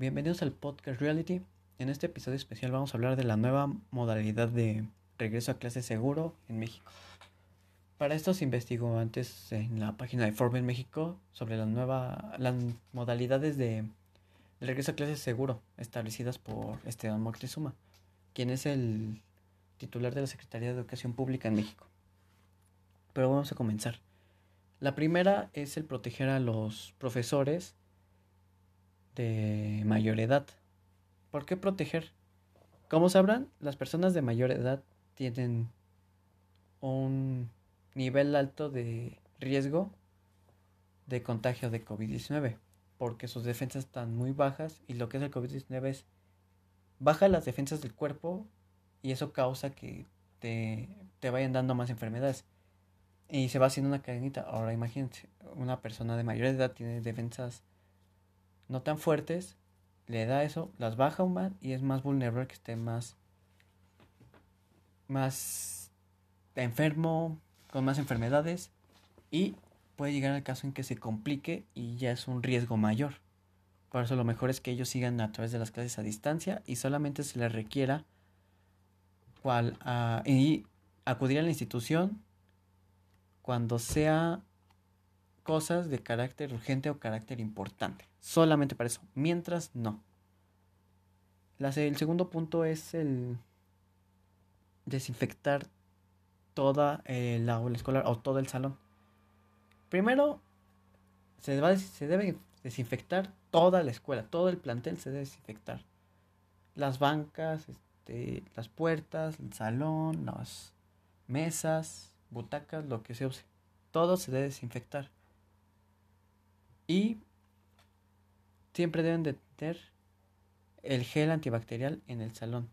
Bienvenidos al podcast Reality. En este episodio especial vamos a hablar de la nueva modalidad de regreso a clase seguro en México. Para esto se investigó antes en la página de Forbes México sobre la nueva, las modalidades de, regreso a clase seguro establecidas por Esteban Moctezuma, quien es el titular de la Secretaría de Educación Pública en México. Pero vamos a comenzar. La primera es el proteger a los profesores mayor edad. ¿Por qué proteger? Como sabrán, las personas de mayor edad tienen un nivel alto de riesgo de contagio de COVID-19, porque sus defensas están muy bajas y lo que es el COVID-19 es baja las defensas del cuerpo y eso causa que te, te vayan dando más enfermedades. Y se va haciendo una cadenita. Ahora imagínense, una persona de mayor edad tiene defensas no tan fuertes, le da eso, las baja un más y es más vulnerable que esté más, más enfermo, con más enfermedades y puede llegar al caso en que se complique y ya es un riesgo mayor. Por eso lo mejor es que ellos sigan a través de las clases a distancia y solamente se les requiera cual, uh, y acudir a la institución cuando sea cosas de carácter urgente o carácter importante. Solamente para eso. Mientras no. el segundo punto es el desinfectar toda el aula escolar o todo el salón. Primero, se debe desinfectar toda la escuela, todo el plantel se debe desinfectar. Las bancas, este, las puertas, el salón, las mesas, butacas, lo que se use. Todo se debe desinfectar. Y siempre deben de tener el gel antibacterial en el salón.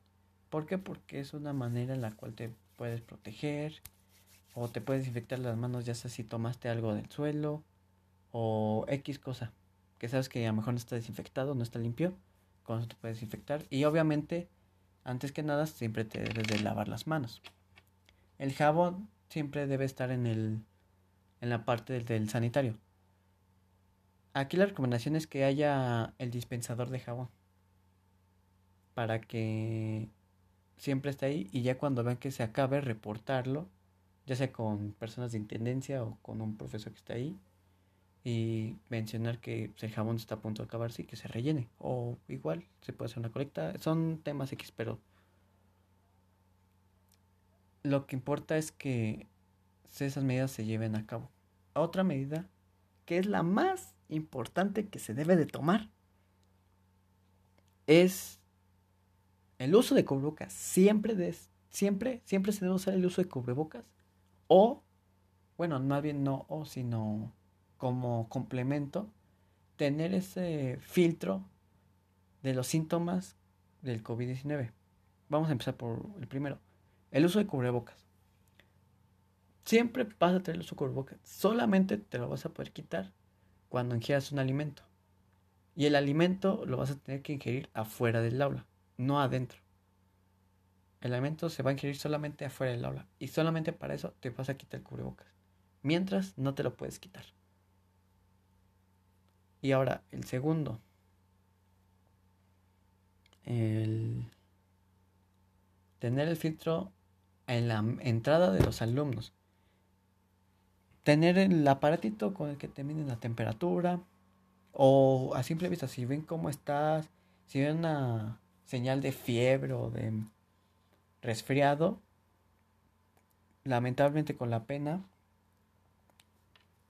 ¿Por qué? Porque es una manera en la cual te puedes proteger o te puedes infectar las manos ya sea si tomaste algo del suelo o X cosa que sabes que a lo mejor no está desinfectado, no está limpio, con eso te puedes infectar y obviamente antes que nada siempre te debes de lavar las manos. El jabón siempre debe estar en el en la parte del sanitario. Aquí la recomendación es que haya el dispensador de jabón. Para que siempre esté ahí y ya cuando vean que se acabe, reportarlo. Ya sea con personas de intendencia o con un profesor que está ahí. Y mencionar que el jabón está a punto de acabarse y que se rellene. O igual se puede hacer una colecta. Son temas X, pero lo que importa es que esas medidas se lleven a cabo. Otra medida, que es la más importante que se debe de tomar es el uso de cubrebocas. Siempre, siempre, siempre se debe usar el uso de cubrebocas. O, bueno, más bien no o, sino como complemento, tener ese filtro de los síntomas del COVID-19. Vamos a empezar por el primero. El uso de cubrebocas. Siempre vas a tener el uso de cubrebocas. Solamente te lo vas a poder quitar cuando ingieras un alimento. Y el alimento lo vas a tener que ingerir afuera del aula, no adentro. El alimento se va a ingerir solamente afuera del aula. Y solamente para eso te vas a quitar el cubrebocas. Mientras no te lo puedes quitar. Y ahora, el segundo. El tener el filtro en la entrada de los alumnos tener el aparatito con el que te la temperatura o a simple vista si ven cómo estás, si ven una señal de fiebre o de resfriado, lamentablemente con la pena,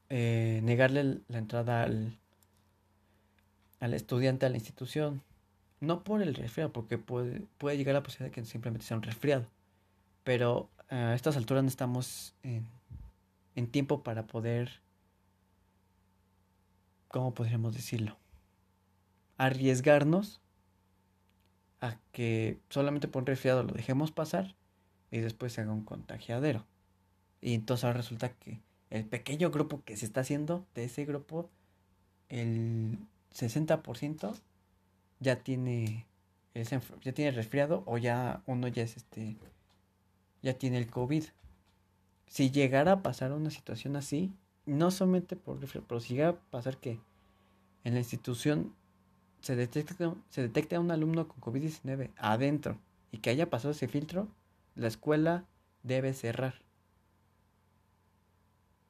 eh, negarle la entrada al, al estudiante a la institución. No por el resfriado, porque puede, puede llegar la posibilidad de que simplemente sea un resfriado. Pero a estas alturas no estamos en en tiempo para poder, ¿cómo podríamos decirlo? Arriesgarnos a que solamente por un resfriado lo dejemos pasar y después se haga un contagiadero. Y entonces ahora resulta que el pequeño grupo que se está haciendo, de ese grupo, el 60% ya tiene, ya tiene resfriado o ya uno ya es este, ya tiene el COVID si llegara a pasar una situación así, no solamente por pero si llegara a pasar que en la institución se detecte, se detecte a un alumno con COVID-19 adentro y que haya pasado ese filtro, la escuela debe cerrar.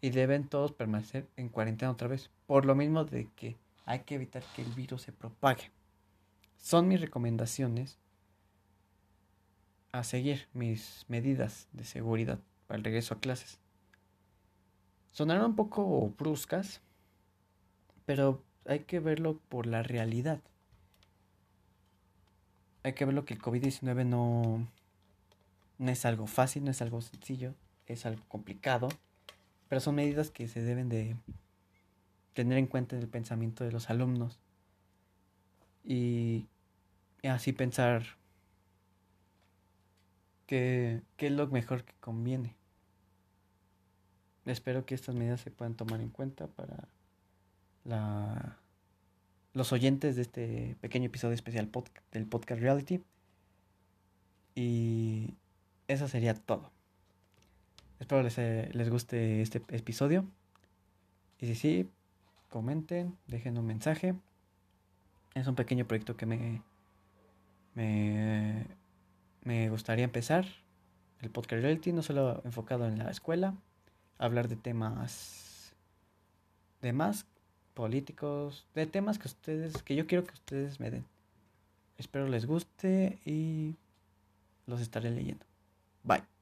Y deben todos permanecer en cuarentena otra vez. Por lo mismo de que hay que evitar que el virus se propague. Son mis recomendaciones a seguir mis medidas de seguridad para el regreso a clases. Sonarán un poco bruscas, pero hay que verlo por la realidad. Hay que verlo que el COVID-19 no, no es algo fácil, no es algo sencillo, es algo complicado, pero son medidas que se deben de tener en cuenta en el pensamiento de los alumnos y así pensar qué, qué es lo mejor que conviene. Espero que estas medidas se puedan tomar en cuenta para la, los oyentes de este pequeño episodio especial del podcast Reality. Y eso sería todo. Espero les, eh, les guste este episodio. Y si sí, comenten, dejen un mensaje. Es un pequeño proyecto que me, me, me gustaría empezar. El podcast reality no solo enfocado en la escuela, hablar de temas de más políticos, de temas que ustedes, que yo quiero que ustedes me den. Espero les guste y los estaré leyendo. Bye.